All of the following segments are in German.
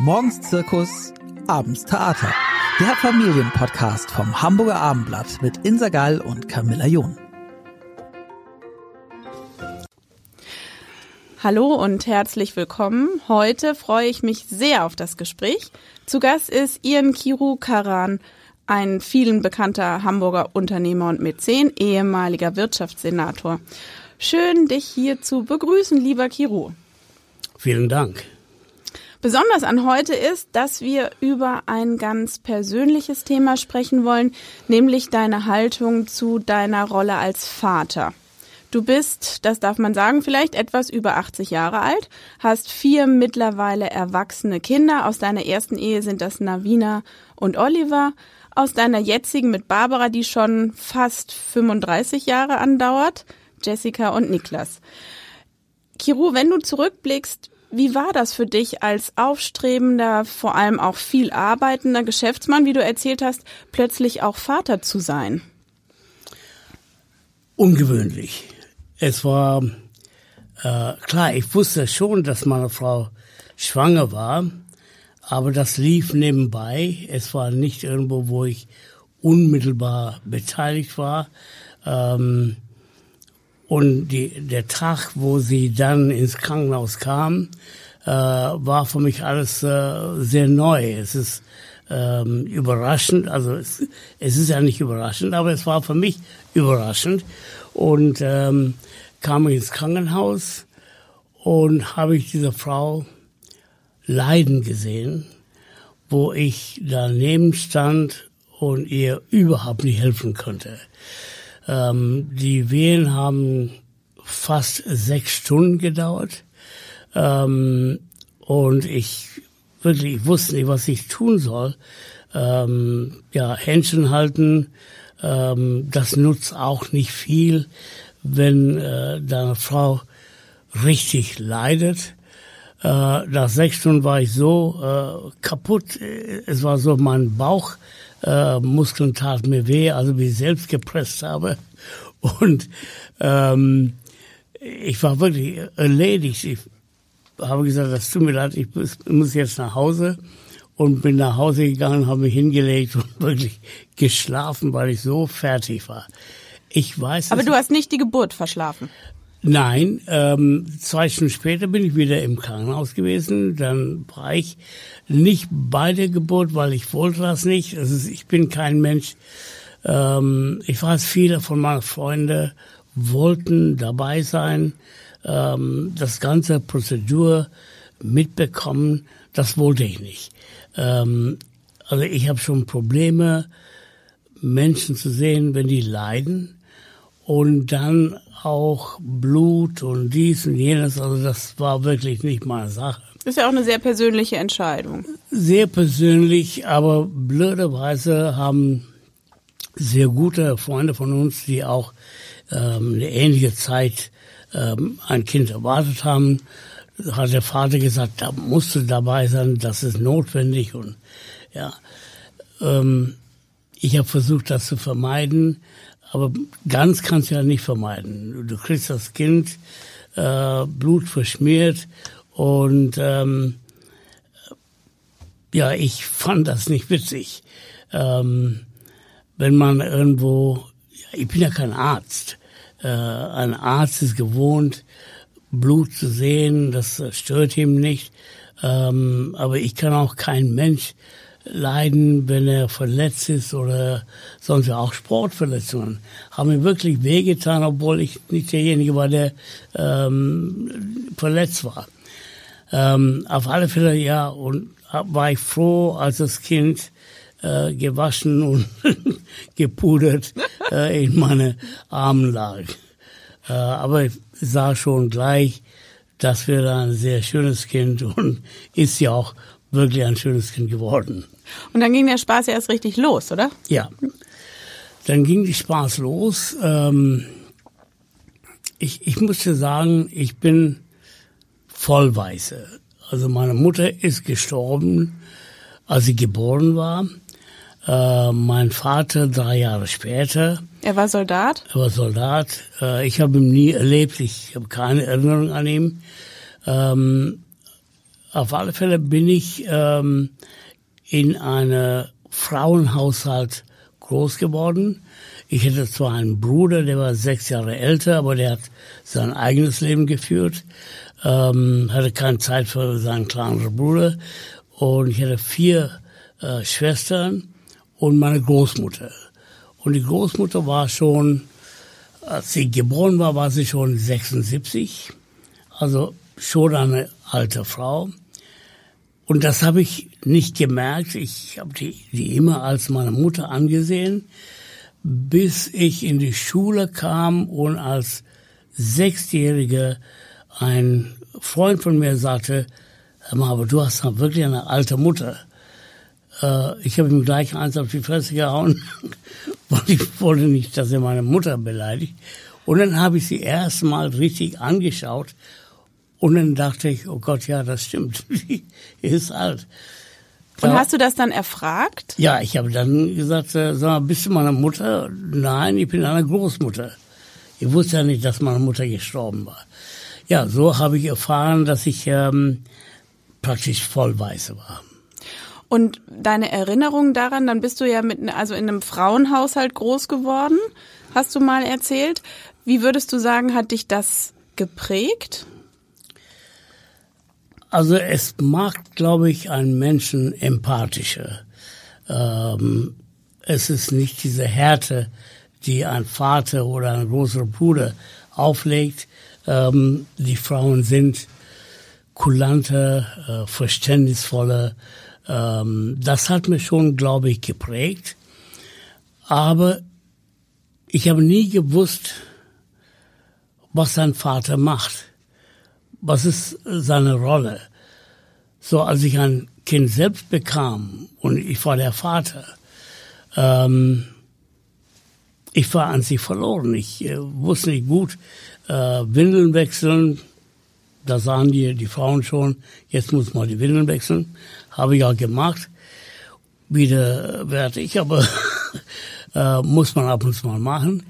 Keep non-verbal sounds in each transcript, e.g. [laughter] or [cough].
Morgens Zirkus, abends Theater. Der Familienpodcast vom Hamburger Abendblatt mit Insa Gall und Camilla John. Hallo und herzlich willkommen. Heute freue ich mich sehr auf das Gespräch. Zu Gast ist Ian Kiru Karan, ein vielen bekannter Hamburger Unternehmer und Mäzen, ehemaliger Wirtschaftssenator. Schön, dich hier zu begrüßen, lieber Kiru. Vielen Dank. Besonders an heute ist, dass wir über ein ganz persönliches Thema sprechen wollen, nämlich deine Haltung zu deiner Rolle als Vater. Du bist, das darf man sagen, vielleicht etwas über 80 Jahre alt, hast vier mittlerweile erwachsene Kinder. Aus deiner ersten Ehe sind das Navina und Oliver. Aus deiner jetzigen mit Barbara, die schon fast 35 Jahre andauert, Jessica und Niklas. Kiru, wenn du zurückblickst, wie war das für dich als aufstrebender, vor allem auch viel arbeitender Geschäftsmann, wie du erzählt hast, plötzlich auch Vater zu sein? Ungewöhnlich. Es war äh, klar, ich wusste schon, dass meine Frau schwanger war, aber das lief nebenbei. Es war nicht irgendwo, wo ich unmittelbar beteiligt war. Ähm, und die, der Tag, wo sie dann ins Krankenhaus kam, äh, war für mich alles äh, sehr neu. Es ist ähm, überraschend, also es, es ist ja nicht überraschend, aber es war für mich überraschend. Und ähm, kam ich ins Krankenhaus und habe ich diese Frau leiden gesehen, wo ich daneben stand und ihr überhaupt nicht helfen konnte. Ähm, die Wehen haben fast sechs Stunden gedauert. Ähm, und ich wirklich, ich wusste nicht, was ich tun soll. Ähm, ja, Händchen halten, ähm, das nutzt auch nicht viel, wenn äh, deine Frau richtig leidet. Äh, nach sechs Stunden war ich so äh, kaputt. Es war so mein Bauch äh, Muskeln tat mir weh, also wie ich selbst gepresst habe. Und ähm, ich war wirklich erledigt. Ich habe gesagt, das tut mir leid, ich muss jetzt nach Hause und bin nach Hause gegangen, habe mich hingelegt und [laughs] wirklich geschlafen, weil ich so fertig war. Ich weiß. Aber du hast nicht die Geburt verschlafen. Nein, ähm, zwei Stunden später bin ich wieder im Krankenhaus gewesen. Dann war ich nicht bei der Geburt, weil ich wollte das nicht. Also ich bin kein Mensch. Ähm, ich weiß, viele von meinen Freunden wollten dabei sein, ähm, das ganze Prozedur mitbekommen. Das wollte ich nicht. Ähm, also ich habe schon Probleme, Menschen zu sehen, wenn die leiden und dann auch Blut und dies und jenes. Also das war wirklich nicht meine Sache. Das ist ja auch eine sehr persönliche Entscheidung. Sehr persönlich, aber blöderweise haben sehr gute Freunde von uns, die auch ähm, eine ähnliche Zeit ähm, ein Kind erwartet haben, hat der Vater gesagt, da musst du dabei sein, das ist notwendig und ja. Ähm, ich habe versucht, das zu vermeiden, aber ganz kannst du ja nicht vermeiden. Du kriegst das Kind äh, Blut verschmiert und ähm, ja, ich fand das nicht witzig. Ähm, wenn man irgendwo, ich bin ja kein Arzt. Äh, ein Arzt ist gewohnt, Blut zu sehen, das stört ihm nicht. Ähm, aber ich kann auch kein Mensch leiden, wenn er verletzt ist oder sonst auch Sportverletzungen. Haben mir wirklich wehgetan, obwohl ich nicht derjenige war, der ähm, verletzt war. Ähm, auf alle Fälle ja und war ich froh, als das Kind äh, gewaschen [laughs] und gepudert äh, in meine Armen lag. Äh, aber ich sah schon gleich, das wäre ein sehr schönes Kind [laughs] und ist ja auch wirklich ein schönes Kind geworden. Und dann ging der Spaß ja erst richtig los, oder? Ja. Dann ging die Spaß los. Ähm, ich, ich musste sagen, ich bin vollweise. Also meine Mutter ist gestorben, als sie geboren war. Äh, mein Vater drei Jahre später. Er war Soldat? Er war Soldat. Äh, ich habe ihn nie erlebt. Ich habe keine Erinnerung an ihn. Ähm, auf alle Fälle bin ich ähm, in einem Frauenhaushalt groß geworden. Ich hatte zwar einen Bruder, der war sechs Jahre älter, aber der hat sein eigenes Leben geführt, ähm, hatte keine Zeit für seinen kleineren Bruder. Und ich hatte vier äh, Schwestern und meine Großmutter. Und die Großmutter war schon, als sie geboren war, war sie schon 76, also schon eine alte Frau. Und das habe ich nicht gemerkt. Ich habe die, die immer als meine Mutter angesehen, bis ich in die Schule kam und als Sechsjähriger ein Freund von mir sagte, aber du hast doch wirklich eine alte Mutter. Äh, ich habe ihm gleich eins auf die Fresse gehauen, [laughs] weil ich wollte nicht, dass er meine Mutter beleidigt. Und dann habe ich sie erstmal richtig angeschaut und dann dachte ich, oh Gott, ja, das stimmt, [laughs] die ist alt. Und hast du das dann erfragt? Ja, ich habe dann gesagt, äh, sag mal, bist du meine Mutter? Nein, ich bin eine Großmutter. Ich wusste ja nicht, dass meine Mutter gestorben war. Ja, so habe ich erfahren, dass ich ähm, praktisch voll weiß war. Und deine Erinnerung daran, dann bist du ja mit, also in einem Frauenhaushalt groß geworden, hast du mal erzählt. Wie würdest du sagen, hat dich das geprägt? Also es macht, glaube ich, einen Menschen empathischer. Ähm, es ist nicht diese Härte, die ein Vater oder ein großer Bruder auflegt. Ähm, die Frauen sind kulanter, äh, verständnisvoller. Ähm, das hat mich schon, glaube ich, geprägt. Aber ich habe nie gewusst, was sein Vater macht. Was ist seine Rolle? So, als ich ein Kind selbst bekam und ich war der Vater, ähm, ich war an sich verloren. Ich äh, wusste nicht gut, äh, Windeln wechseln, da sahen die, die Frauen schon, jetzt muss man die Windeln wechseln. Habe ich auch gemacht. Wieder werde ich, aber [laughs] äh, muss man ab und zu mal machen.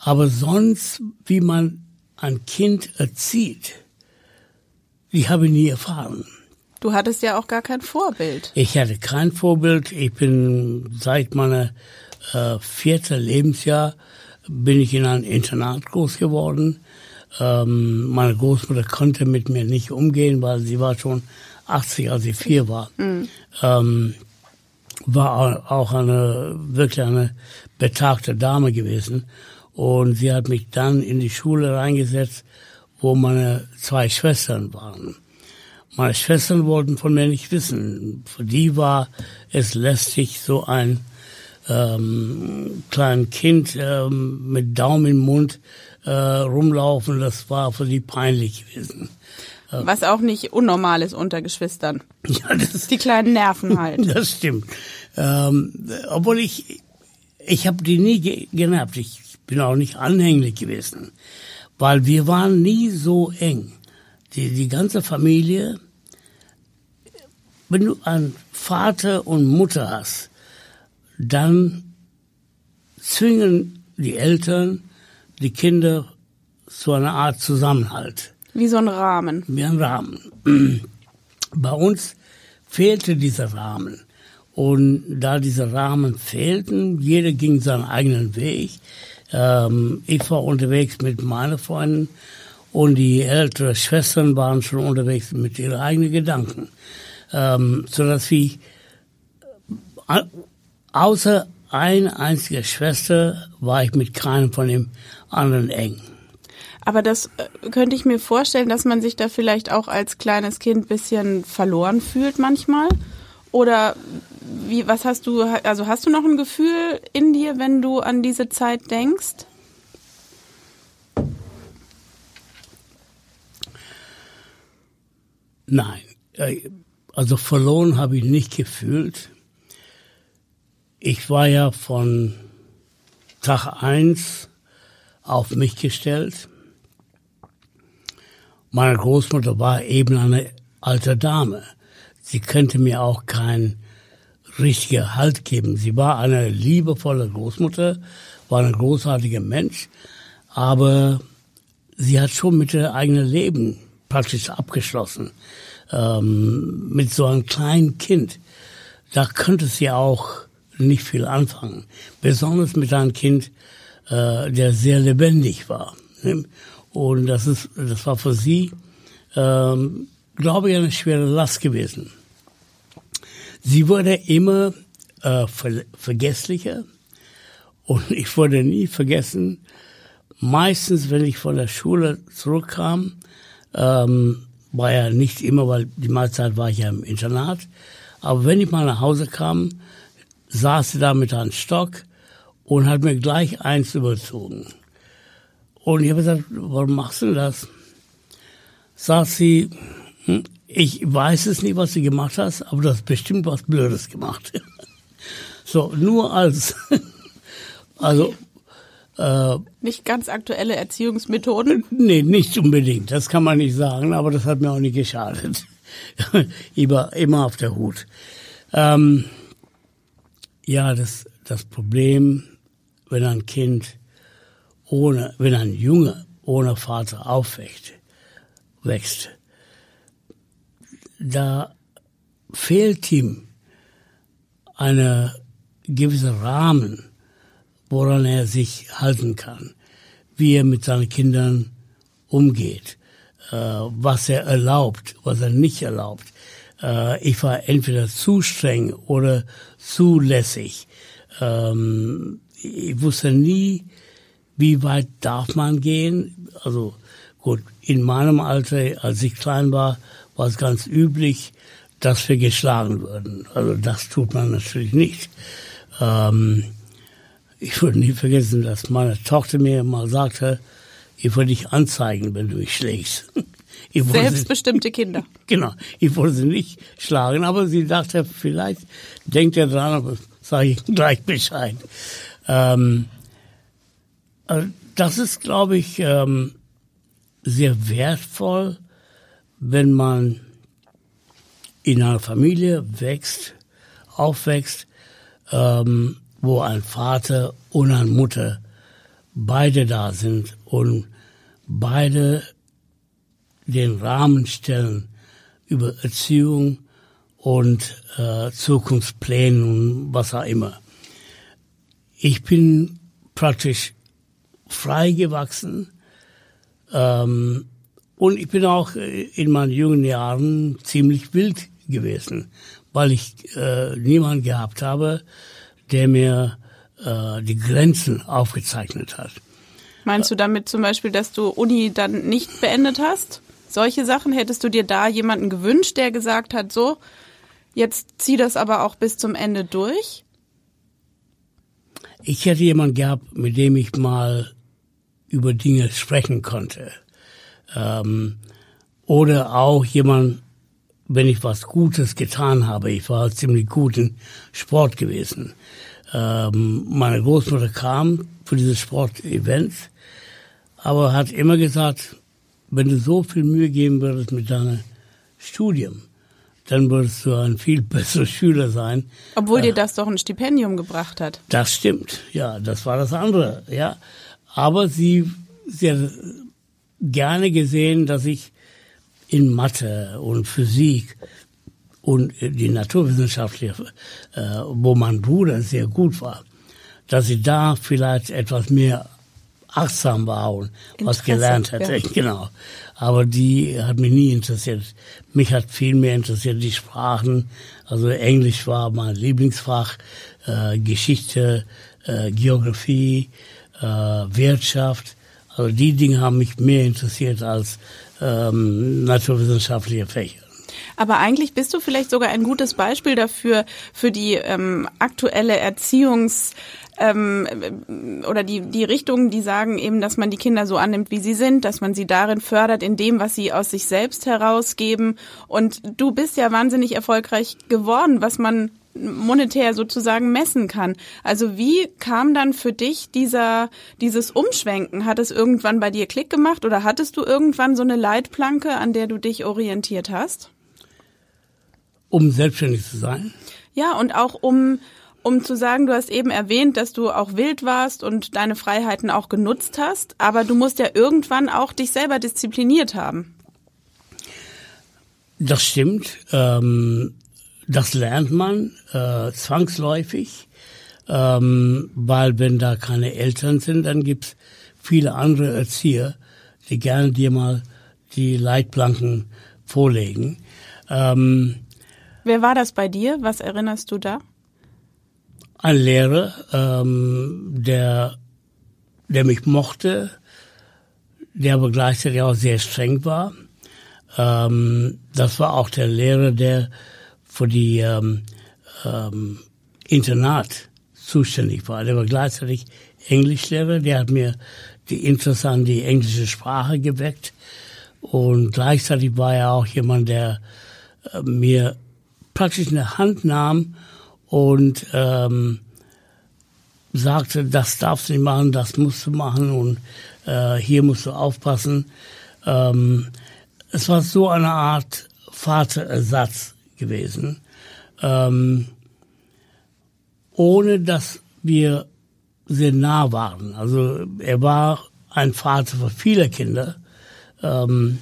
Aber sonst, wie man ein Kind erzieht, die habe ich nie erfahren. Du hattest ja auch gar kein Vorbild. Ich hatte kein Vorbild. Ich bin seit meiner äh, vierten Lebensjahr bin ich in einem Internat groß geworden. Ähm, meine Großmutter konnte mit mir nicht umgehen, weil sie war schon 80, als ich vier war. Mhm. Ähm, war auch eine wirklich eine betagte Dame gewesen und sie hat mich dann in die Schule reingesetzt, wo meine zwei Schwestern waren. Meine Schwestern wollten von mir nicht wissen. Für die war es lästig, so ein ähm, kleines Kind ähm, mit Daumen im Mund äh, rumlaufen. Das war für die peinlich gewesen. Was auch nicht unnormal ist unter Geschwistern. [laughs] Ja, das, die kleinen Nerven halt. [laughs] Das stimmt. Ähm, obwohl ich, ich habe die nie genervt. Ich bin auch nicht anhänglich gewesen, weil wir waren nie so eng. Die, die ganze Familie wenn du einen Vater und Mutter hast, dann zwingen die Eltern die Kinder zu einer Art Zusammenhalt. Wie so ein Rahmen. Wie ein Rahmen. [clears throat] Bei uns fehlte dieser Rahmen. Und da diese Rahmen fehlten, jeder ging seinen eigenen Weg. Ähm, ich war unterwegs mit meinen Freunden und die älteren Schwestern waren schon unterwegs mit ihren eigenen Gedanken ähm, so dass wir äh, außer eine einzige Schwester war ich mit keinem von dem anderen eng. Aber das äh, könnte ich mir vorstellen, dass man sich da vielleicht auch als kleines Kind bisschen verloren fühlt manchmal. Oder wie, was hast du, also hast du noch ein Gefühl in dir, wenn du an diese Zeit denkst? Nein. Also verloren habe ich nicht gefühlt. Ich war ja von Tag eins auf mich gestellt. Meine Großmutter war eben eine alte Dame. Sie könnte mir auch keinen richtigen Halt geben. Sie war eine liebevolle Großmutter, war ein großartiger Mensch, aber sie hat schon mit ihrem eigenen Leben praktisch abgeschlossen. Ähm, mit so einem kleinen Kind, da könnte sie auch nicht viel anfangen. Besonders mit einem Kind, äh, der sehr lebendig war. Ne? Und das ist, das war für sie, ähm, glaube ich, eine schwere Last gewesen. Sie wurde immer äh, ver vergesslicher und [laughs] ich wurde nie vergessen, meistens, wenn ich von der Schule zurückkam, ähm, war ja nicht immer, weil die meiste Zeit war ich ja im Internat, aber wenn ich mal nach Hause kam, saß sie da mit einem Stock und hat mir gleich eins überzogen. Und ich habe gesagt, warum machst du das? Sagt sie, hm, ich weiß es nicht, was du gemacht hast, aber du hast bestimmt was Blödes gemacht. [laughs] so, nur als, [laughs] also, äh, nicht ganz aktuelle Erziehungsmethoden? [laughs] Nee, nicht unbedingt. Das kann man nicht sagen, aber das hat mir auch nicht geschadet. immer, immer auf der Hut. Ähm, ja, das, das Problem, wenn ein Kind ohne, wenn ein Junge ohne Vater aufwächst, wächst, da fehlt ihm eine gewisse Rahmen, woran er sich halten kann, wie er mit seinen Kindern umgeht, äh, was er erlaubt, was er nicht erlaubt. Äh, ich war entweder zu streng oder zulässig. Ähm, ich wusste nie, wie weit darf man gehen. Also gut, in meinem Alter, als ich klein war, war es ganz üblich, dass wir geschlagen würden. Also das tut man natürlich nicht. Ähm, ich würde nie vergessen, dass meine Tochter mir mal sagte, ich würde dich anzeigen, wenn du mich schlägst. [laughs] Selbstbestimmte sie, Kinder. [laughs] Genau. Ich wollte sie nicht schlagen, aber sie dachte, vielleicht denkt er dran, aber sage ich [laughs] gleich Bescheid. Ähm, also das ist, glaube ich, ähm, sehr wertvoll, wenn man in einer Familie wächst, aufwächst, ähm, wo ein Vater und eine Mutter beide da sind und beide den Rahmen stellen über Erziehung und äh, Zukunftspläne und was auch immer. Ich bin praktisch frei gewachsen ähm, und ich bin auch in meinen jungen Jahren ziemlich wild gewesen, weil ich äh, niemanden gehabt habe, der mir äh, die Grenzen aufgezeichnet hat. Meinst du damit zum Beispiel, dass du Uni dann nicht beendet hast? Solche Sachen hättest du dir da jemanden gewünscht, der gesagt hat, so, jetzt zieh das aber auch bis zum Ende durch? Ich hätte jemanden gehabt, mit dem ich mal über Dinge sprechen konnte. Ähm, oder auch jemand, wenn ich was Gutes getan habe. Ich war ziemlich gut in Sport gewesen. Ähm, meine Großmutter kam für dieses Sportevent, aber hat immer gesagt, wenn du so viel Mühe geben würdest mit deinem Studium, dann würdest du ein viel [laughs] besserer Schüler sein. Obwohl dir äh, das doch ein Stipendium gebracht hat. Das stimmt, ja, das war das andere, ja. Aber sie, sie hat gerne gesehen, dass ich in Mathe und Physik und die naturwissenschaftliche, äh, wo mein Bruder sehr gut war, dass ich da vielleicht etwas mehr achtsam war und was gelernt hätte. Ja. [laughs] Genau. Aber die hat mich nie interessiert. Mich hat viel mehr interessiert die Sprachen. Also Englisch war mein Lieblingsfach, äh, Geschichte, äh, Geografie, äh, Wirtschaft. Also die Dinge haben mich mehr interessiert als ähm, naturwissenschaftliche Fächer. Aber eigentlich bist du vielleicht sogar ein gutes Beispiel dafür, für die ähm, aktuelle Erziehungs- ähm, oder die, die Richtungen, die sagen eben, dass man die Kinder so annimmt, wie sie sind, dass man sie darin fördert, in dem, was sie aus sich selbst herausgeben. Und du bist ja wahnsinnig erfolgreich geworden, was man monetär sozusagen messen kann. Also wie kam dann für dich dieser, dieses Umschwenken? Hat es irgendwann bei dir Klick gemacht oder hattest du irgendwann so eine Leitplanke, an der du dich orientiert hast? Um selbstständig zu sein? Ja, und auch um um zu sagen, du hast eben erwähnt, dass du auch wild warst und deine Freiheiten auch genutzt hast, aber du musst ja irgendwann auch dich selber diszipliniert haben. Das stimmt. Ähm, das lernt man äh, zwangsläufig, ähm, weil wenn da keine Eltern sind, dann gibt's viele andere Erzieher, die gerne dir mal die Leitplanken vorlegen. Ähm, Wer war das bei dir? Was erinnerst du da? Ein Lehrer, ähm, der, der mich mochte, der aber gleichzeitig auch sehr streng war. Ähm, das war auch der Lehrer, der für die ähm, ähm, Internat zuständig war. Der war gleichzeitig Englischlehrer, der hat mir die Interesse an die englische Sprache geweckt und gleichzeitig war er auch jemand, der äh, mir praktisch eine Hand nahm und ähm, sagte, das darfst du nicht machen, das musst du machen und äh, hier musst du aufpassen. Ähm, es war so eine Art Vaterersatz gewesen, ähm, ohne dass wir sehr nah waren. Also er war ein Vater für viele Kinder. Ähm,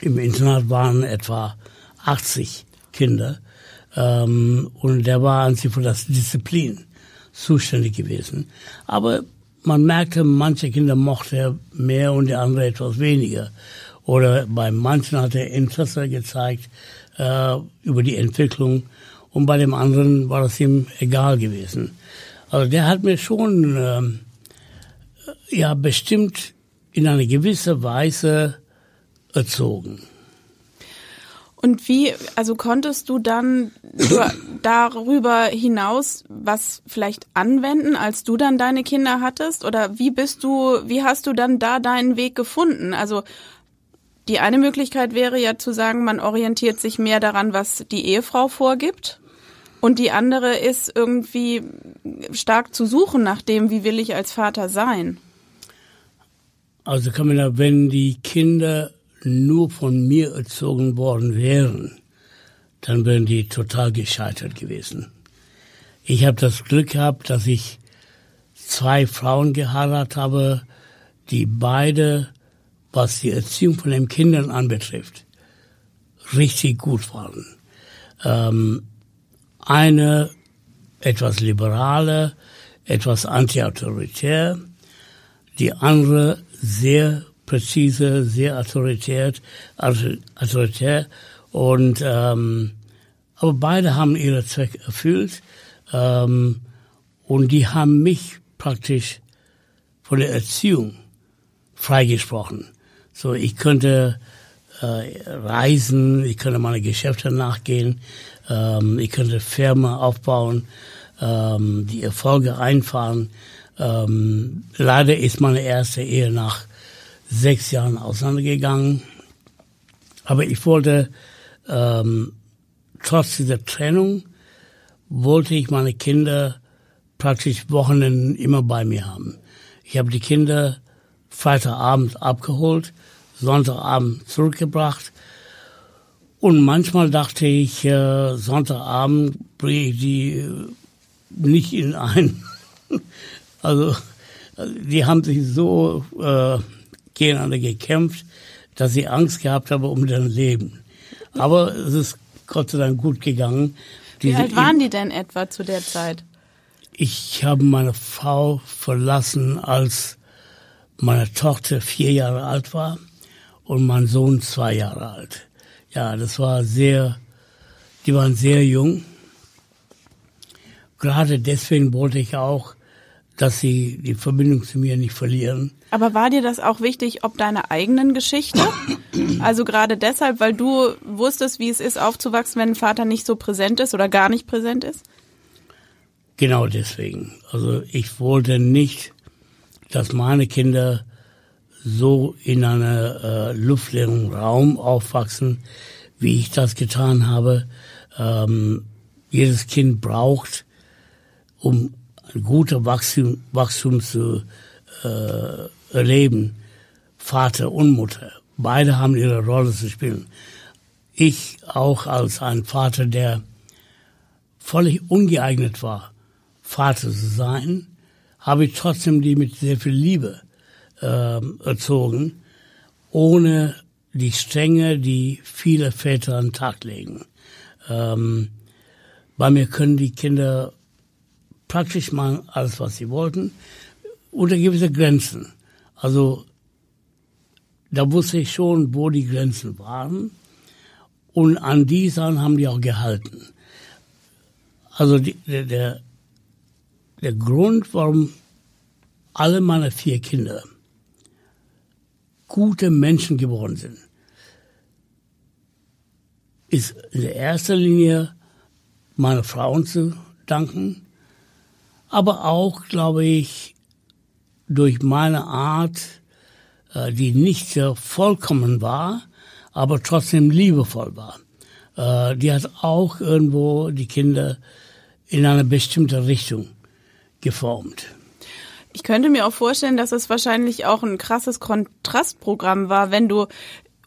Im Internat waren etwa 80 Kinder. Ähm, und der war an sich für das Disziplin zuständig gewesen. Aber man merkte, manche Kinder mochte er mehr und die andere etwas weniger. Oder bei manchen hat er Interesse gezeigt äh, über die Entwicklung und bei dem anderen war es ihm egal gewesen. Also der hat mir schon ähm, ja bestimmt in einer gewissen Weise erzogen. Und wie, also konntest du dann [coughs] darüber hinaus was vielleicht anwenden, als du dann deine Kinder hattest? Oder wie bist du, wie hast du dann da deinen Weg gefunden? Also die eine Möglichkeit wäre ja zu sagen, man orientiert sich mehr daran, was die Ehefrau vorgibt. Und die andere ist irgendwie stark zu suchen nach dem, wie will ich als Vater sein. Also Camilla, wenn die Kinder nur von mir erzogen worden wären, dann wären die total gescheitert gewesen. Ich habe das Glück gehabt, dass ich zwei Frauen geheiratet habe, die beide, was die Erziehung von den Kindern anbetrifft, richtig gut waren. Ähm, eine etwas liberale, etwas anti-autoritär, die andere sehr präzise, sehr autoritär, autoritär und ähm, aber beide haben ihre Zweck erfüllt ähm, und die haben mich praktisch von der Erziehung freigesprochen. So, ich könnte äh, reisen, ich könnte meine Geschäfte nachgehen, ähm, ich könnte Firma aufbauen, ähm, die Erfolge einfahren. Ähm, leider ist meine erste Ehe nach sechs Jahren auseinandergegangen. Aber ich wollte, ähm, trotz dieser Trennung, wollte ich meine Kinder praktisch Wochenenden immer bei mir haben. Ich habe die Kinder Freitagabend abgeholt, Sonntagabend zurückgebracht. Und manchmal dachte ich, äh, Sonntagabend bringe ich die äh, nicht in ein. [laughs] also die haben sich so äh, gegeneinander gekämpft, dass sie Angst gehabt haben um ihr Leben. Aber es ist Gott sei Dank gut gegangen. Wie alt waren die denn etwa zu der Zeit? Ich habe meine Frau verlassen, als meine Tochter vier Jahre alt war und mein Sohn zwei Jahre alt. Ja, das war sehr, die waren sehr jung. Gerade deswegen wollte ich auch, dass sie die Verbindung zu mir nicht verlieren. Aber war dir das auch wichtig, ob deiner eigenen Geschichte? Also gerade deshalb, weil du wusstest, wie es ist, aufzuwachsen, wenn ein Vater nicht so präsent ist oder gar nicht präsent ist? Genau deswegen. Also ich wollte nicht, dass meine Kinder so in einem äh, luftleeren Raum aufwachsen, wie ich das getan habe. Ähm, jedes Kind braucht, um ein guter Wachstum, Wachstum zu äh, erleben, Vater und Mutter. Beide haben ihre Rolle zu spielen. Ich auch als ein Vater, der völlig ungeeignet war, Vater zu sein, habe ich trotzdem die mit sehr viel Liebe äh, erzogen, ohne die Strenge, die viele Väter an den Tag legen. Ähm, bei mir können die Kinder praktisch machen alles, was sie wollten, unter gewisse Grenzen. Also da wusste ich schon, wo die Grenzen waren. Und an die Sachen haben die auch gehalten. Also die, der, der, der Grund, warum alle meine vier Kinder gute Menschen geworden sind, ist in der ersten Linie meine Frauen zu danken, aber auch, glaube ich, durch meine Art, äh, die nicht sehr vollkommen war, aber trotzdem liebevoll war. Äh, die hat auch irgendwo die Kinder in eine bestimmte Richtung geformt. Ich könnte mir auch vorstellen, dass es wahrscheinlich auch ein krasses Kontrastprogramm war, wenn du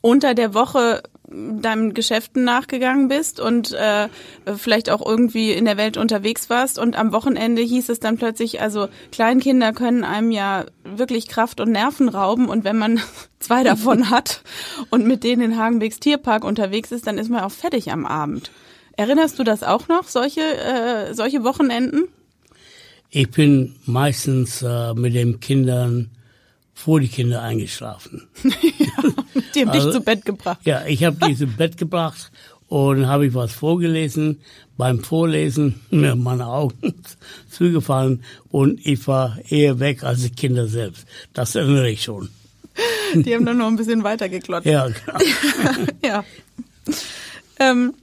unter der Woche deinen Geschäften nachgegangen bist und äh, vielleicht auch irgendwie in der Welt unterwegs warst und am Wochenende hieß es dann plötzlich, also Kleinkinder können einem ja wirklich Kraft und Nerven rauben und wenn man [laughs] zwei davon [laughs] hat und mit denen in Hagenbecks Tierpark unterwegs ist, dann ist man auch fertig am Abend. Erinnerst du das auch noch, solche, äh, solche Wochenenden? Ich bin meistens äh, mit den Kindern vor die Kinder eingeschlafen. ja, [laughs] die haben also, dich zu Bett gebracht. Ja, ich habe die zu Bett gebracht und habe ich was vorgelesen. Beim Vorlesen [laughs] mir meine Augen [laughs] zugefallen und ich war eher weg als die Kinder selbst. Das erinnere ich schon. Die haben dann noch ein bisschen weiter geklotzt. Ja, genau. ja. Ähm,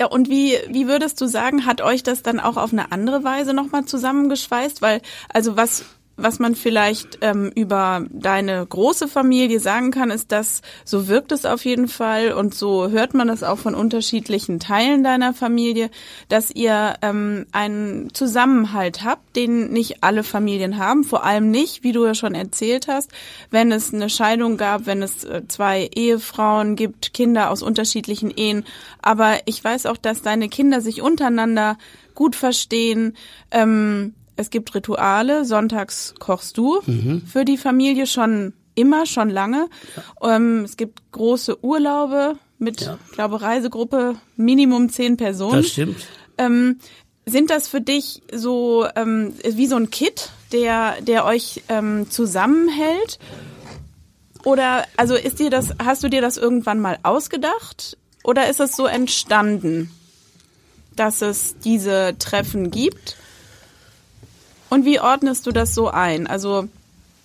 ja, und wie, wie würdest du sagen, hat euch das dann auch auf eine andere Weise nochmal zusammengeschweißt? Weil, also was, was man vielleicht ähm, über deine große Familie sagen kann, ist, dass so wirkt es auf jeden Fall und so hört man es auch von unterschiedlichen Teilen deiner Familie, dass ihr ähm, einen Zusammenhalt habt, den nicht alle Familien haben, vor allem nicht, wie du ja schon erzählt hast, wenn es eine Scheidung gab, wenn es äh, zwei Ehefrauen gibt, Kinder aus unterschiedlichen Ehen. Aber ich weiß auch, dass deine Kinder sich untereinander gut verstehen. Ähm, es gibt Rituale. Sonntags kochst du mhm. für die Familie schon immer, schon lange. Ja. Ähm, es gibt große Urlaube mit, ja. glaube Reisegruppe Minimum zehn Personen. Das stimmt. Ähm, sind das für dich so ähm, wie so ein Kit, der der euch ähm, zusammenhält? Oder also ist dir das hast du dir das irgendwann mal ausgedacht oder ist es so entstanden, dass es diese Treffen gibt? Und wie ordnest du das so ein? Also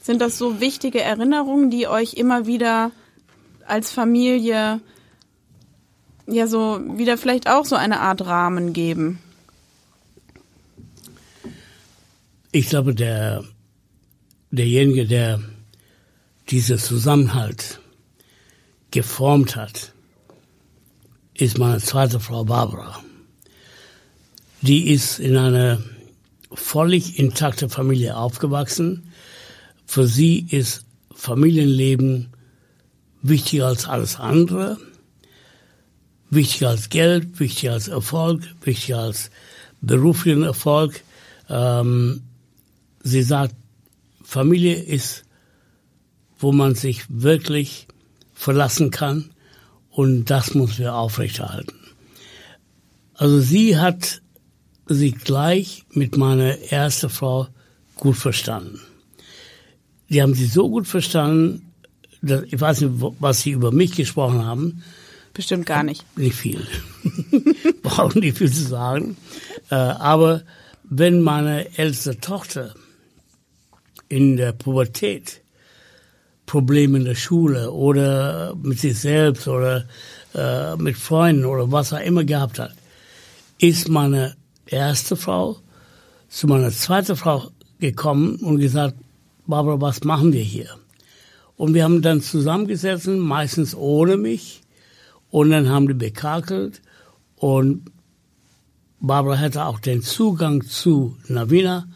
sind das so wichtige Erinnerungen, die euch immer wieder als Familie ja so wieder vielleicht auch so eine Art Rahmen geben? Ich glaube, der, derjenige, der diesen Zusammenhalt geformt hat, ist meine zweite Frau Barbara. Die ist in einer völlig intakte Familie aufgewachsen. Für sie ist Familienleben wichtiger als alles andere, wichtiger als Geld, wichtiger als Erfolg, wichtiger als beruflichen Erfolg. Ähm, sie sagt, Familie ist, wo man sich wirklich verlassen kann und das muss wir aufrechterhalten. Also sie hat sich gleich mit meiner ersten Frau gut verstanden. Die haben sie so gut verstanden, dass, ich weiß nicht, was sie über mich gesprochen haben. Bestimmt gar nicht. Nicht viel. [laughs] Brauchen nicht viel zu sagen. Äh, aber wenn meine älteste Tochter in der Pubertät Probleme in der Schule oder mit sich selbst oder äh, mit Freunden oder was er immer gehabt hat, ist meine erste Frau zu meiner zweiten Frau gekommen und gesagt, Barbara, was machen wir hier? Und wir haben dann zusammengesetzt, meistens ohne mich, und dann haben die bekakelt und Barbara hätte auch den Zugang zu Navina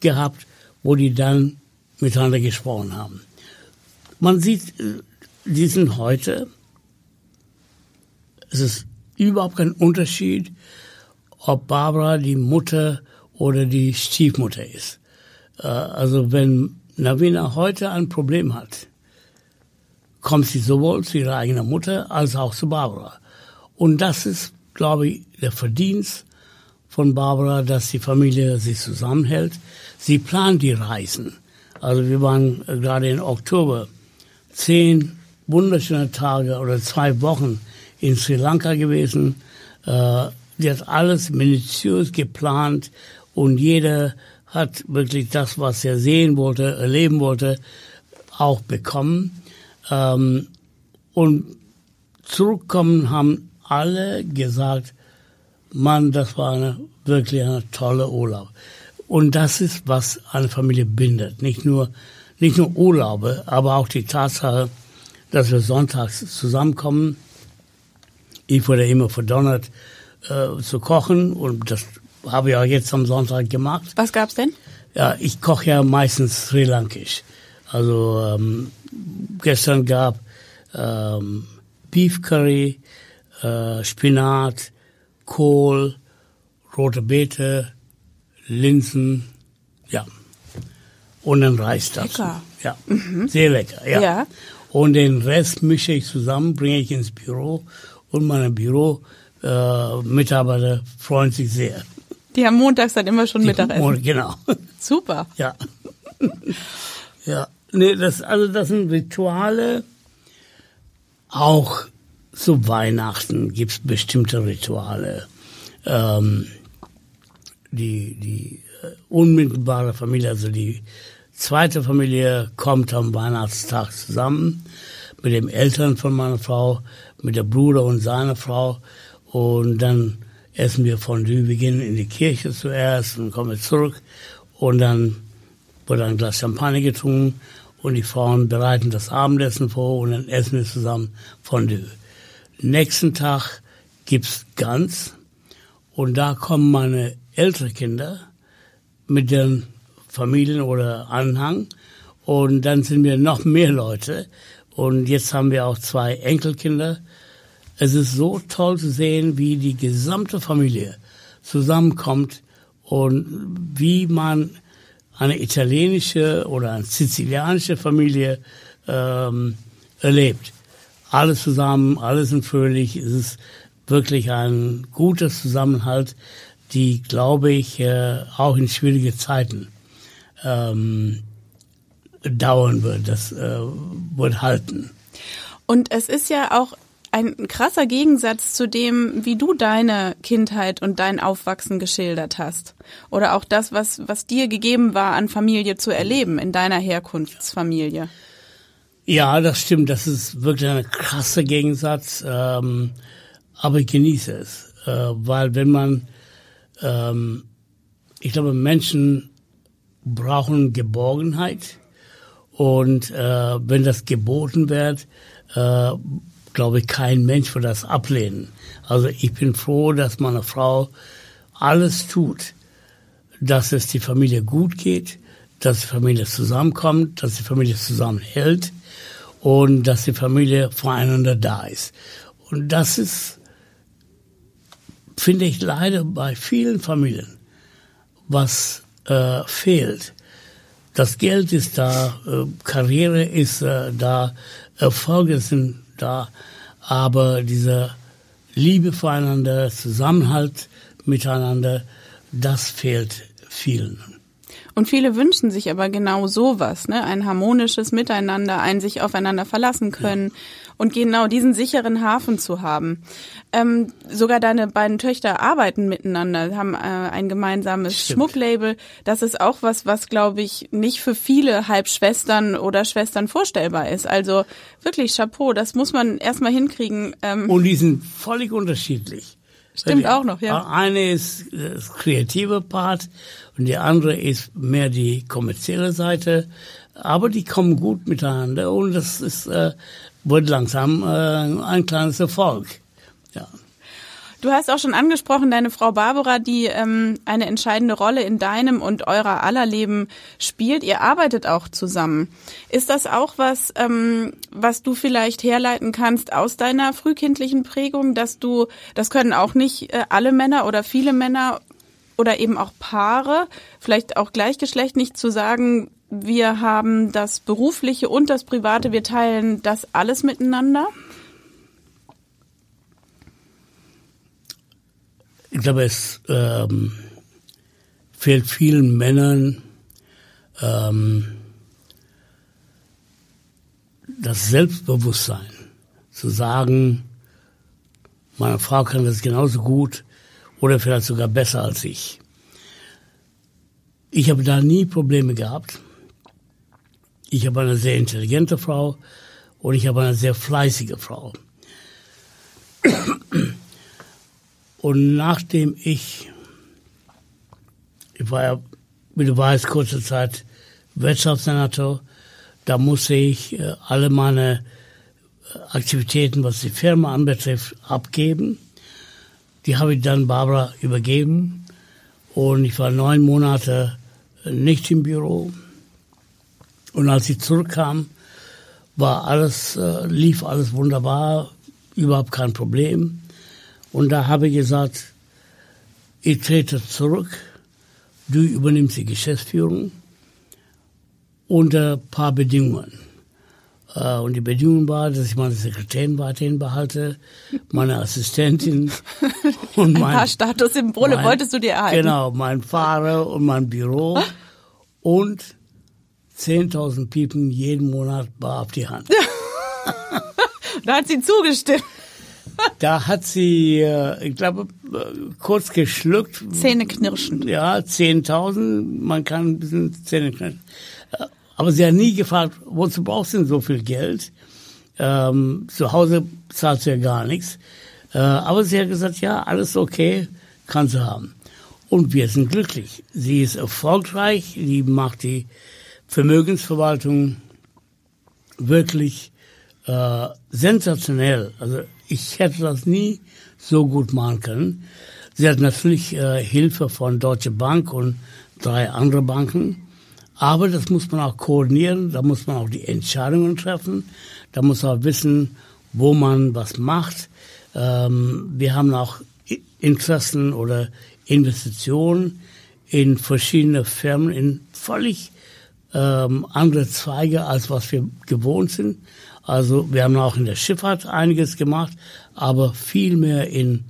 gehabt, wo die dann miteinander gesprochen haben. Man sieht, äh, die sind heute, es ist überhaupt kein Unterschied, ob Barbara die Mutter oder die Stiefmutter ist. Äh, also wenn Navina heute ein Problem hat, kommt sie sowohl zu ihrer eigenen Mutter als auch zu Barbara. Und das ist, glaube ich, der Verdienst von Barbara, dass die Familie sich zusammenhält. Sie plant die Reisen. Also wir waren gerade im Oktober zehn wunderschöne Tage oder zwei Wochen in Sri Lanka gewesen. Die hat alles minutiös geplant und jeder hat wirklich das, was er sehen wollte, erleben wollte, auch bekommen. Ähm, und zurückkommen haben alle gesagt, Mann, das war eine, wirklich ein toller Urlaub. Und das ist, was eine Familie bindet. Nicht nur, nicht nur Urlaube, aber auch die Tatsache, dass wir sonntags zusammenkommen. Ich wurde immer verdonnert, äh, zu kochen und das habe ich auch jetzt am Sonntag gemacht. Was gab's denn? Ja, ich koche ja meistens Sri Lankisch. Also ähm, gestern gab ähm, Beef Curry, äh, Spinat, Kohl, rote Beete, Linsen, ja. Und dann Reis dazu. Lecker. Ja, mhm. sehr lecker, ja. Ja. Und den Rest mische ich zusammen, bringe ich ins Büro und meine Büro-Mitarbeiter äh, freuen sich sehr. Die haben montags dann immer schon Die- Mittagessen. Genau. Super. Ja. [laughs] ja. Nee, das, also das sind Rituale. Auch zu Weihnachten gibt's bestimmte Rituale. Ähm, die, die äh, unmittelbare Familie, also die zweite Familie kommt am Weihnachtstag zusammen mit den Eltern von meiner Frau, mit der Bruder und seiner Frau und dann essen wir Fondue. Wir gehen in die Kirche zuerst und kommen zurück und dann wird ein Glas Champagner getrunken und die Frauen bereiten das Abendessen vor und dann essen wir zusammen Fondue. Nächsten Tag gibt's Gans und da kommen meine älteren Kinder mit den Familien oder Anhang und dann sind wir noch mehr Leute und jetzt haben wir auch zwei Enkelkinder. Es ist so toll zu sehen, wie die gesamte Familie zusammenkommt und wie man eine italienische oder eine sizilianische Familie ähm, erlebt. Alles zusammen, alle sind fröhlich. Es ist wirklich ein guter Zusammenhalt, die, glaube ich, äh, auch in schwierige Zeiten ähm, dauern wird. Das äh, wird halten. Und es ist ja auch ein krasser Gegensatz zu dem, wie du deine Kindheit und dein Aufwachsen geschildert hast. Oder auch das, was, was dir gegeben war, an Familie zu erleben in deiner Herkunftsfamilie. Ja, das stimmt. Das ist wirklich ein krasser Gegensatz. Ähm, aber ich genieße es, äh, weil wenn man, ähm, ich glaube, Menschen brauchen Geborgenheit und äh, wenn das geboten wird, äh, glaube ich, kein Mensch wird das ablehnen. Also ich bin froh, dass meine Frau alles tut, dass es die Familie gut geht, dass die Familie zusammenkommt, dass die Familie zusammenhält und dass die Familie voreinander da ist. Und das ist, finde ich leider bei vielen Familien, was äh, fehlt. Das Geld ist da, äh, Karriere ist äh, da, Erfolge sind da, aber diese Liebe voreinander, Zusammenhalt miteinander, das fehlt vielen. Und viele wünschen sich aber genau sowas, ne? Ein harmonisches Miteinander, ein sich aufeinander verlassen können und genau diesen sicheren Hafen zu haben. Ähm, sogar deine beiden Töchter arbeiten miteinander, haben äh, ein gemeinsames Stimmt. Schmucklabel. Das ist auch was, was glaube ich nicht für viele Halbschwestern oder Schwestern vorstellbar ist. Also wirklich Chapeau, das muss man erstmal hinkriegen. Ähm, Und die sind völlig unterschiedlich. Stimmt auch noch, ja. Eine ist das kreative Part und die andere ist mehr die kommerzielle Seite. Aber die kommen gut miteinander und das ist, äh, wird langsam äh, ein kleines Erfolg. Ja. Du hast auch schon angesprochen, deine Frau Barbara, die ähm, eine entscheidende Rolle in deinem und eurer aller Leben spielt. Ihr arbeitet auch zusammen. Ist das auch was, ähm, was du vielleicht herleiten kannst aus deiner frühkindlichen Prägung, dass du, das können auch nicht äh, alle Männer oder viele Männer oder eben auch Paare, vielleicht auch Gleichgeschlechtlich zu sagen, wir haben das Berufliche und das Private, wir teilen das alles miteinander? Ich glaube, es ähm, fehlt vielen Männern ähm, das Selbstbewusstsein zu sagen, meine Frau kann das genauso gut oder vielleicht sogar besser als ich. Ich habe da nie Probleme gehabt. Ich habe eine sehr intelligente Frau und ich habe eine sehr fleißige Frau. Und nachdem ich, ich war ja, wie du weißt, kurze Zeit Wirtschaftssenator, da musste ich äh, alle meine äh, Aktivitäten, was die Firma anbetrifft, abgeben. Die habe ich dann Barbara übergeben und ich war neun Monate äh, nicht im Büro. Und als ich zurückkam, war alles, lief alles wunderbar, überhaupt kein Problem. Und da habe ich gesagt, ich trete zurück, du übernimmst die Geschäftsführung unter ein paar Bedingungen. Äh, und die Bedingung war, dass ich meine Sekretärin weiterhin behalte, meine Assistentin [laughs] und mein... Ein paar Statussymbole mein, wolltest du dir erhalten. Genau, mein Fahrer und mein Büro [laughs] und 10.000 Piepen jeden Monat bar auf die Hand. [laughs] da hat sie zugestimmt. Da hat sie, äh, ich glaube, kurz geschluckt. Zähne knirschen. Ja, 10.000, man kann ein bisschen Zähne knirschen. Äh, aber sie hat nie gefragt, wozu brauchst du denn so viel Geld? Ähm, zu Hause zahlst du ja gar nichts. Äh, aber sie hat gesagt, ja, alles okay, kann sie haben. Und wir sind glücklich. Sie ist erfolgreich, sie macht die Vermögensverwaltung wirklich äh, sensationell. Also ich hätte das nie so gut machen können. Sie hat natürlich äh, Hilfe von Deutsche Bank und drei andere Banken. Aber das muss man auch koordinieren, da muss man auch die Entscheidungen treffen, da muss man auch wissen, wo man was macht. Ähm, wir haben auch Interessen oder Investitionen in verschiedene Firmen, in völlig ähm, andere Zweige, als was wir gewohnt sind. Also wir haben auch in der Schifffahrt einiges gemacht, aber viel mehr in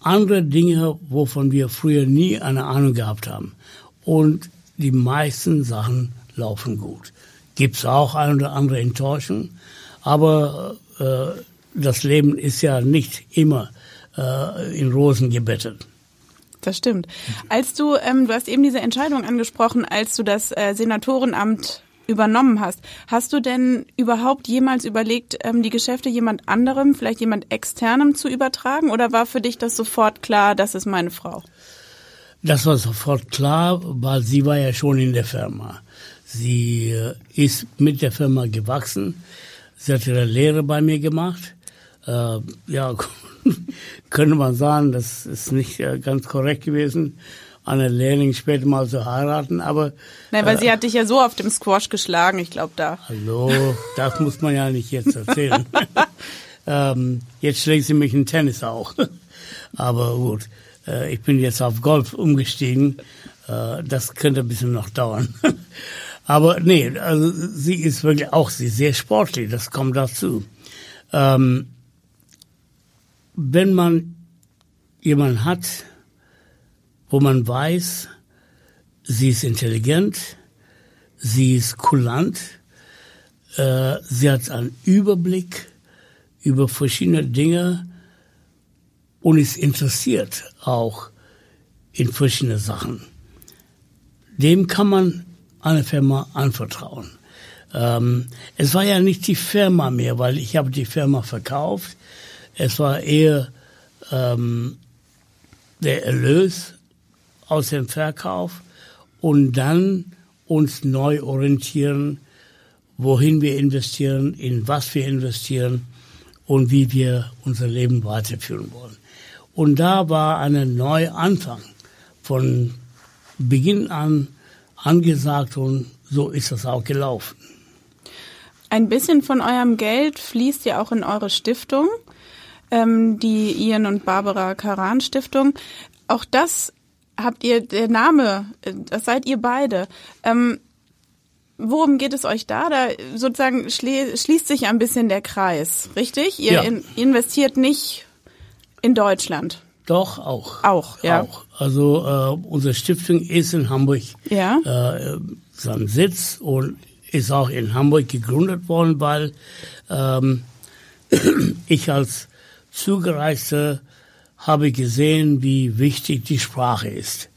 andere Dinge, wovon wir früher nie eine Ahnung gehabt haben. Und die meisten Sachen laufen gut. Gibt's auch eine oder andere Enttäuschung, aber äh, das Leben ist ja nicht immer äh, in Rosen gebettet. Das stimmt. Als du, ähm, du hast eben diese Entscheidung angesprochen, als du das äh, Senatorenamt übernommen hast. Hast du denn überhaupt jemals überlegt, ähm, die Geschäfte jemand anderem, vielleicht jemand externem zu übertragen? Oder war für dich das sofort klar, das ist meine Frau? Das war sofort klar, weil sie war ja schon in der Firma. Sie äh, ist mit der Firma gewachsen. Sie hat ihre Lehre bei mir gemacht. Äh, ja, [laughs] könnte man sagen, das ist nicht äh, ganz korrekt gewesen eine Lehrling später mal zu heiraten, aber. Nein, weil äh, sie hat dich ja so auf dem Squash geschlagen, ich glaube da. Hallo, [laughs] das muss man ja nicht jetzt erzählen. [laughs] ähm, jetzt schlägt sie mich in Tennis auch. [laughs] aber gut, äh, ich bin jetzt auf Golf umgestiegen. Äh, das könnte ein bisschen noch dauern. aber nee, also sie ist wirklich auch sie sehr sportlich, das kommt dazu. Ähm, wenn man jemanden hat, wo man weiß, sie ist intelligent, sie ist kulant, äh, sie hat einen Überblick über verschiedene Dinge und ist interessiert auch in verschiedene Sachen. Dem kann man eine Firma anvertrauen. Ähm, es war ja nicht die Firma mehr, weil ich habe die Firma verkauft. Es war eher ähm, der Erlös aus dem Verkauf und dann uns neu orientieren, wohin wir investieren, in was wir investieren und wie wir unser Leben weiterführen wollen. Und da war ein Neuanfang von Beginn an angesagt und so ist das auch gelaufen. Ein bisschen von eurem Geld fließt ja auch in eure Stiftung, ähm, die Ian und Barbara Karan Stiftung. Auch das habt ihr, der Name, das seid ihr beide. Ähm, worum geht es euch da? Da sozusagen schließt sich ein bisschen der Kreis, richtig? Ihr Ja. in, investiert nicht in Deutschland. Doch, auch. Auch, ja. Auch. Also äh, unsere Stiftung ist in Hamburg Ja. äh, seinen Sitz und ist auch in Hamburg gegründet worden, weil ähm, [clears throat] ich als Zugereister habe gesehen, wie wichtig die Sprache ist.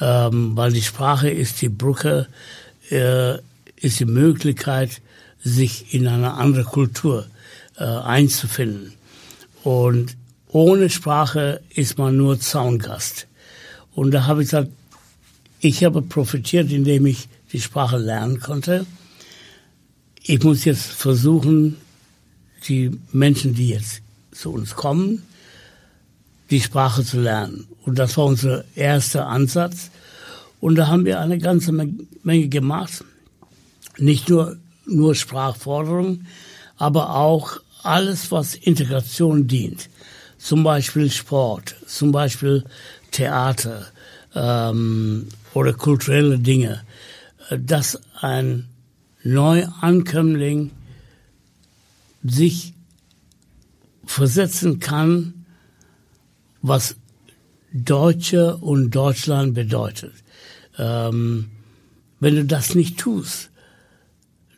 Ähm, weil die Sprache ist die Brücke, äh, ist die Möglichkeit, sich in eine andere Kultur äh, einzufinden. Und ohne Sprache ist man nur Zaungast. Und da habe ich gesagt, ich habe profitiert, indem ich die Sprache lernen konnte. Ich muss jetzt versuchen, die Menschen, die jetzt zu uns kommen, die Sprache zu lernen. Und das war unser erster Ansatz. Und da haben wir eine ganze Menge gemacht. Nicht nur, nur Sprachforderungen, aber auch alles, was Integration dient. Zum Beispiel Sport, zum Beispiel Theater ähm, oder kulturelle Dinge. Dass ein Neuankömmling sich versetzen kann, was Deutsche und Deutschland bedeutet. Ähm, wenn du das nicht tust,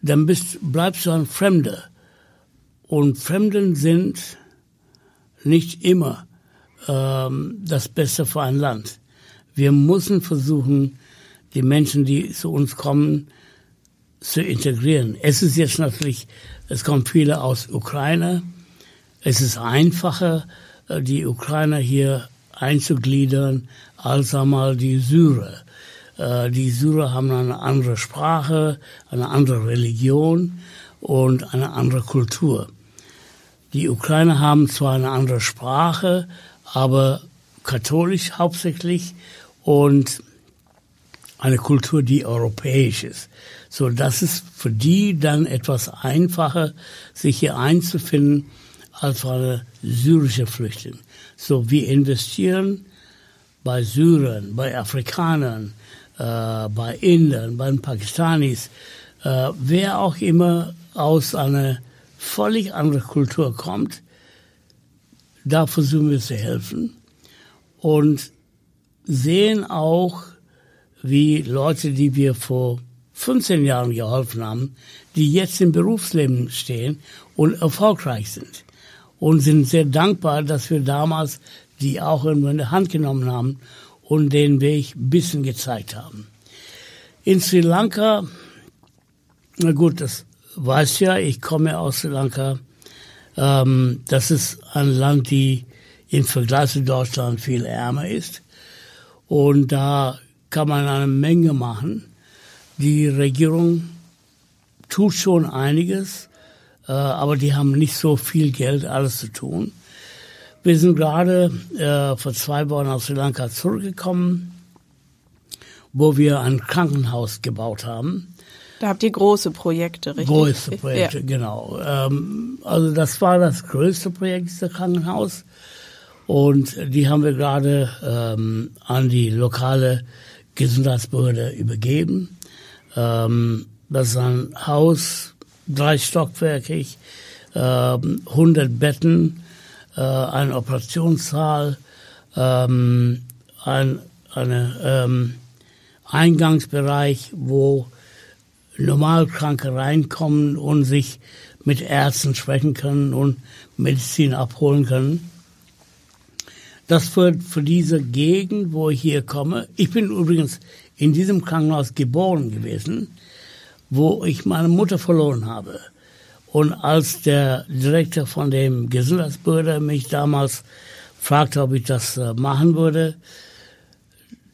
dann bist, bleibst du ein Fremder. Und Fremden sind nicht immer ähm, das Beste für ein Land. Wir müssen versuchen, die Menschen, die zu uns kommen, zu integrieren. Es ist jetzt natürlich, es kommen viele aus Ukraine. Es ist einfacher, die Ukrainer hier einzugliedern, als einmal die Syrer. Äh, Die Syrer haben eine andere Sprache, eine andere Religion und eine andere Kultur. Die Ukrainer haben zwar eine andere Sprache, aber katholisch hauptsächlich und eine Kultur, die europäisch ist. So, das ist für die dann etwas einfacher, sich hier einzufinden, als für eine syrische Flüchtling. So, wir investieren bei Syrern, bei Afrikanern, äh, bei Indern, bei Pakistanis, äh, wer auch immer aus einer völlig anderen Kultur kommt, da versuchen wir zu helfen und sehen auch, wie Leute, die wir vor 15 Jahren geholfen haben, die jetzt im Berufsleben stehen und erfolgreich sind. Und sind sehr dankbar, dass wir damals die auch in der Hand genommen haben und den Weg ein bisschen gezeigt haben. In Sri Lanka, na gut, das weiß ja, ich komme aus Sri Lanka. Ähm, das ist ein Land, die im Vergleich zu Deutschland viel ärmer ist. Und da kann man eine Menge machen. Die Regierung tut schon einiges, äh, aber die haben nicht so viel Geld, alles zu tun. Wir sind gerade äh, vor zwei Wochen aus Sri Lanka zurückgekommen, wo wir ein Krankenhaus gebaut haben. Da habt ihr große Projekte, richtig? Größte Projekte, Ja. genau. Ähm, also das war das größte Projekt, dieser Krankenhaus. Und die haben wir gerade ähm, an die lokale Gesundheitsbehörde übergeben. Ähm, das ist ein Haus, drei stockwerkig, ähm, 100 Betten, äh, ein Operationssaal, ähm, ein eine, ähm, Eingangsbereich, wo Normalkranke reinkommen und sich mit Ärzten sprechen können und Medizin abholen können. Das wird für diese Gegend, wo ich hier komme, ich bin übrigens in diesem Krankenhaus geboren gewesen, wo ich meine Mutter verloren habe. Und als der Direktor von dem Gesundheitsbehörde mich damals fragte, ob ich das äh, machen würde,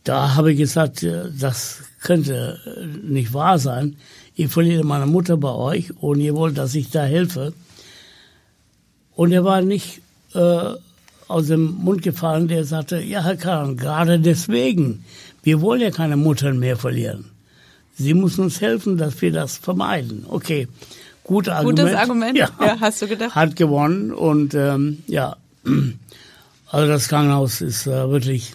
da habe ich gesagt, äh, das könnte äh, nicht wahr sein. Ich verliere meine Mutter bei euch und ihr wollt, dass ich da helfe. Und er war nicht äh, aus dem Mund gefallen, der sagte, ja, Herr Kahn, gerade deswegen, wir wollen ja keine Muttern mehr verlieren. Sie müssen uns helfen, dass wir das vermeiden. Okay, gutes Argument. Gutes Argument, ja, hast du gedacht. Hat gewonnen und ähm, ja, also das Krankenhaus ist äh, wirklich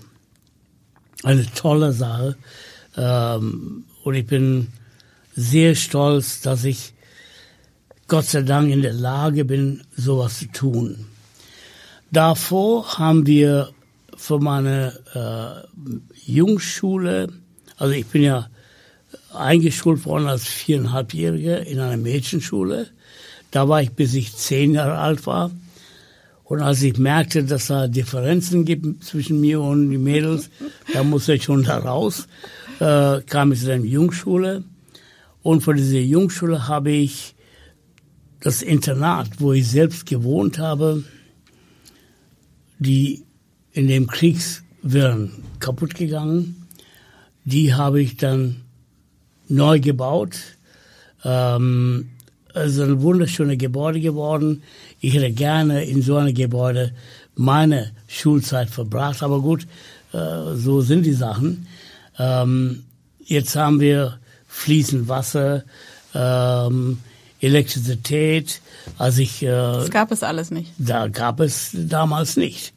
eine tolle Sache. Ähm, und ich bin sehr stolz, dass ich Gott sei Dank in der Lage bin, sowas zu tun. Davor haben wir für meine äh, Jungschule, also ich bin ja eingeschult worden als viereinhalbjähriger in einer Mädchenschule. Da war ich, bis ich zehn Jahre alt war. Und als ich merkte, dass da Differenzen gibt zwischen mir und den Mädels, da musste ich schon da raus, äh, kam ich zu einer Jungschule. Und von dieser Jungschule habe ich das Internat, wo ich selbst gewohnt habe, die in dem Kriegswirren kaputt gegangen. Die habe ich dann neu gebaut. Ähm, also ein wunderschönes Gebäude geworden. Ich hätte gerne in so einem Gebäude meine Schulzeit verbracht, aber gut, äh, so sind die Sachen. Ähm, jetzt haben wir fließend Wasser, ähm, Elektrizität. Also ich, äh, das gab es alles nicht. Da gab es damals nicht.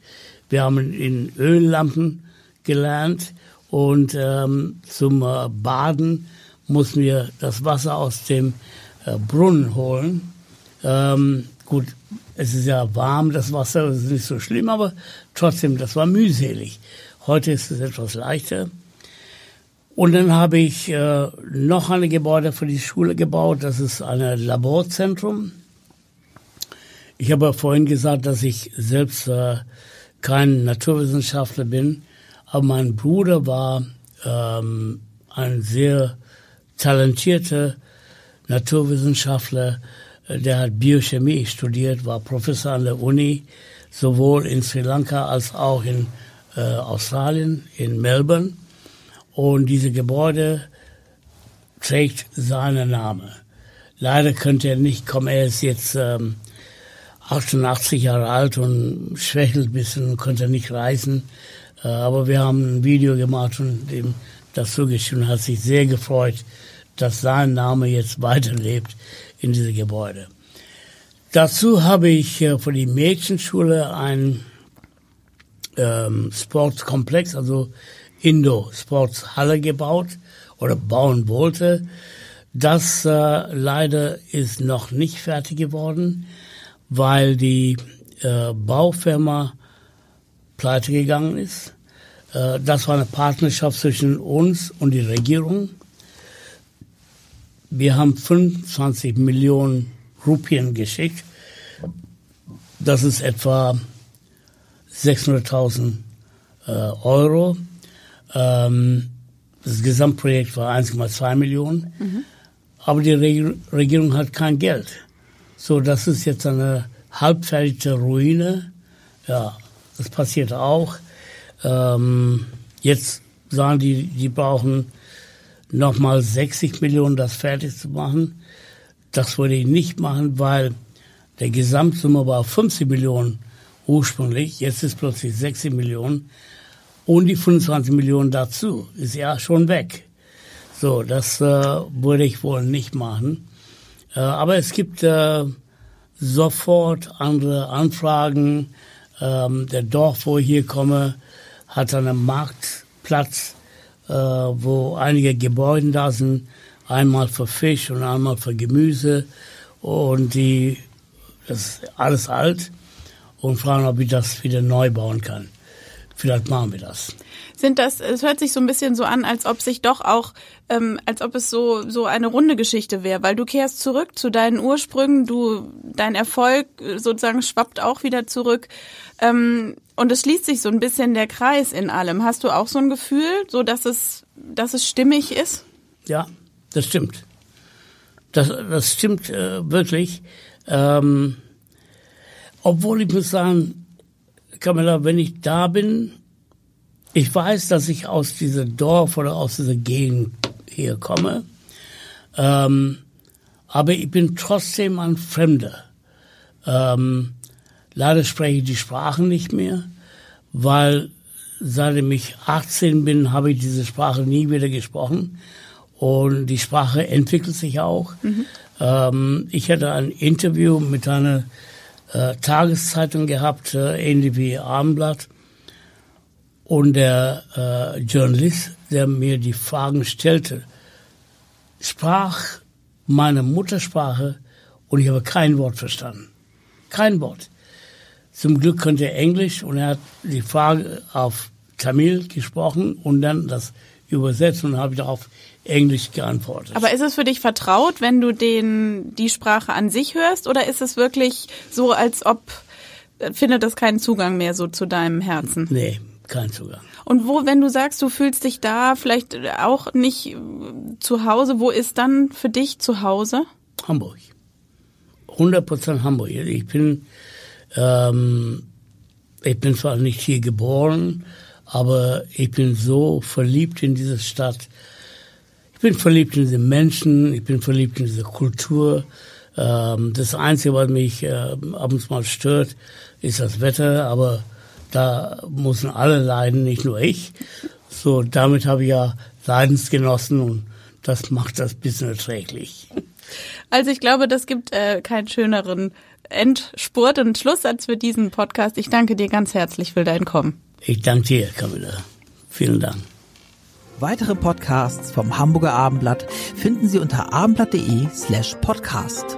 Wir haben in Öllampen gelernt und ähm, zum äh, Baden mussten wir das Wasser aus dem äh, Brunnen holen. Ähm, gut, es ist ja warm, das Wasser, das ist nicht so schlimm, aber trotzdem, das war mühselig. Heute ist es etwas leichter. Und dann habe ich äh, noch ein Gebäude für die Schule gebaut. Das ist ein Laborzentrum. Ich habe vorhin gesagt, dass ich selbst äh, kein Naturwissenschaftler bin, aber mein Bruder war ähm, ein sehr talentierter Naturwissenschaftler, äh, der hat Biochemie studiert, war Professor an der Uni, sowohl in Sri Lanka als auch in äh, Australien, in Melbourne. Und diese Gebäude trägt seinen Namen. Leider könnte er nicht kommen, er ist jetzt ähm, 88 Jahre alt und schwächelt ein bisschen konnte nicht reisen. Äh, aber wir haben ein Video gemacht und dem das zugeschrieben, hat sich sehr gefreut, dass sein Name jetzt weiterlebt in diesem Gebäude. Dazu habe ich äh, für die Mädchenschule ein ähm, Sportkomplex, also Indo-Sportshalle gebaut oder bauen wollte. Das äh, leider ist noch nicht fertig geworden, weil die äh, Baufirma pleite gegangen ist. Äh, das war eine Partnerschaft zwischen uns und die Regierung. Wir haben 25 Millionen Rupien geschickt. Das ist etwa 600.000 äh, Euro. Ähm, das Gesamtprojekt war 1,2 Millionen. Mhm. Aber die Re Regierung hat kein Geld. So, das ist jetzt eine halbfertige Ruine. Ja, das passiert auch. Ähm, jetzt sagen die, die brauchen nochmal 60 Millionen, das fertig zu machen. Das würde ich nicht machen, weil der Gesamtsumme war 50 Millionen ursprünglich. Jetzt ist plötzlich 60 Millionen. Und die 25 Millionen dazu ist ja schon weg. So, das äh, würde ich wohl nicht machen. Äh, aber es gibt äh, sofort andere Anfragen. Ähm, der Dorf, wo ich hier komme, hat einen Marktplatz wo einige Gebäude da sind, einmal für Fisch und einmal für Gemüse und die, das ist alles alt und fragen, ob ich das wieder neu bauen kann. Vielleicht machen wir das. Sind das, es hört sich so ein bisschen so an, als ob sich doch auch, ähm, als ob es so, so eine runde Geschichte wäre, weil du kehrst zurück zu deinen Ursprüngen, du, dein Erfolg sozusagen schwappt auch wieder zurück. Ähm, und es schließt sich so ein bisschen der Kreis in allem. Hast du auch so ein Gefühl, so dass es, dass es stimmig ist? Ja, das stimmt. Das, das stimmt äh, wirklich. Ähm, obwohl ich muss sagen, Camilla, wenn ich da bin, ich weiß, dass ich aus diesem Dorf oder aus dieser Gegend hier komme, ähm, aber ich bin trotzdem ein Fremder. Ähm, leider spreche ich die Sprache nicht mehr, weil seitdem ich 18 bin, habe ich diese Sprache nie wieder gesprochen. Und die Sprache entwickelt sich auch. Mhm. Ähm, ich hatte ein Interview mit einer äh, Tageszeitung gehabt, äh, ähnlich wie Abendblatt. Und der äh, Journalist, der mir die Fragen stellte, sprach meine Muttersprache und ich habe kein Wort verstanden. Kein Wort. Zum Glück konnte er Englisch und er hat die Frage auf Tamil gesprochen und dann das übersetzt und habe ich darauf Englisch geantwortet. Aber ist es für dich vertraut, wenn du den, die Sprache an sich hörst oder ist es wirklich so, als ob äh, findet das keinen Zugang mehr so zu deinem Herzen? Nee, kein Zugang. Und wo, wenn du sagst, du fühlst dich da vielleicht auch nicht zu Hause, wo ist dann für dich zu Hause? Hamburg. 100 Prozent Hamburg. Ich bin, ähm, ich bin zwar nicht hier geboren, aber ich bin so verliebt in diese Stadt. Ich bin verliebt in diese Menschen, ich bin verliebt in diese Kultur. Ähm, das Einzige, was mich äh, zu mal stört, ist das Wetter, aber da müssen alle leiden, nicht nur ich. So, damit habe ich ja Leidensgenossen und das macht das bisschen erträglich. Also ich glaube, das gibt äh, keinen schöneren Endspurt und Schlusssatz für diesen Podcast. Ich danke dir ganz herzlich für dein Kommen. Ich danke dir, Camilla. Vielen Dank. Weitere Podcasts vom Hamburger Abendblatt finden Sie unter abendblatt.de slash podcast.